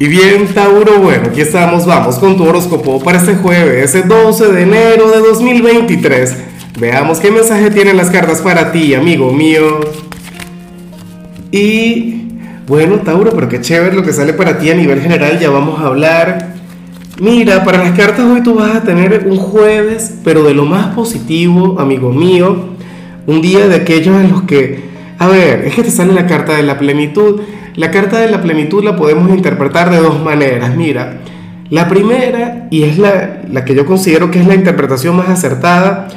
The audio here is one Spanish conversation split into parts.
Y bien, Tauro, bueno, aquí estamos, vamos con tu horóscopo para este jueves, ese 12 de enero de 2023. Veamos qué mensaje tienen las cartas para ti, amigo mío. Y bueno, Tauro, pero qué chévere lo que sale para ti a nivel general, ya vamos a hablar. Mira, para las cartas hoy tú vas a tener un jueves, pero de lo más positivo, amigo mío. Un día de aquellos en los que, a ver, es que te sale la carta de la plenitud la carta de la plenitud la podemos interpretar de dos maneras. Mira, la primera, y es la, la que yo considero que es la interpretación más acertada,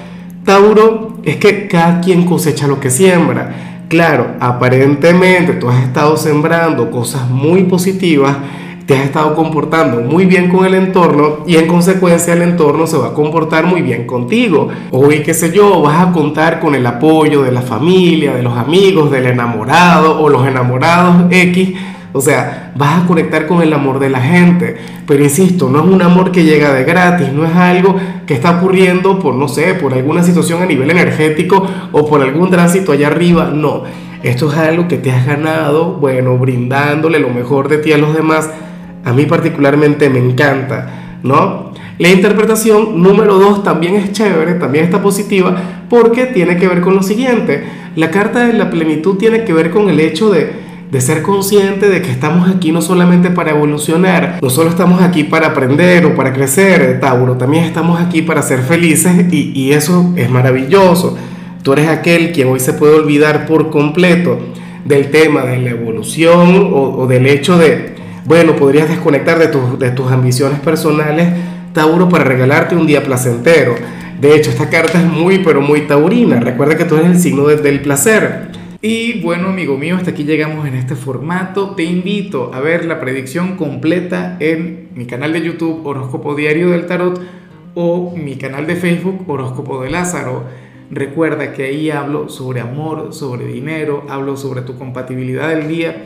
Tauro, es que cada quien cosecha lo que siembra. Claro, aparentemente tú has estado sembrando cosas muy positivas te has estado comportando muy bien con el entorno y en consecuencia el entorno se va a comportar muy bien contigo. Hoy, qué sé yo, vas a contar con el apoyo de la familia, de los amigos, del enamorado o los enamorados X. O sea, vas a conectar con el amor de la gente. Pero insisto, no es un amor que llega de gratis, no es algo que está ocurriendo por, no sé, por alguna situación a nivel energético o por algún tránsito allá arriba. No, esto es algo que te has ganado, bueno, brindándole lo mejor de ti a los demás a mí particularmente me encanta, ¿no? La interpretación número dos también es chévere, también está positiva, porque tiene que ver con lo siguiente. La carta de la plenitud tiene que ver con el hecho de, de ser consciente de que estamos aquí no solamente para evolucionar, no solo estamos aquí para aprender o para crecer, Tauro, también estamos aquí para ser felices y, y eso es maravilloso. Tú eres aquel quien hoy se puede olvidar por completo del tema de la evolución o del hecho de, bueno, podrías desconectar de, de tus ambiciones personales, Tauro, para regalarte un día placentero. De hecho, esta carta es muy, pero muy taurina. Recuerda que tú eres el signo del placer. Y bueno, amigo mío, hasta aquí llegamos en este formato. Te invito a ver la predicción completa en mi canal de YouTube Horóscopo Diario del Tarot o mi canal de Facebook Horóscopo de Lázaro. Recuerda que ahí hablo sobre amor, sobre dinero, hablo sobre tu compatibilidad del día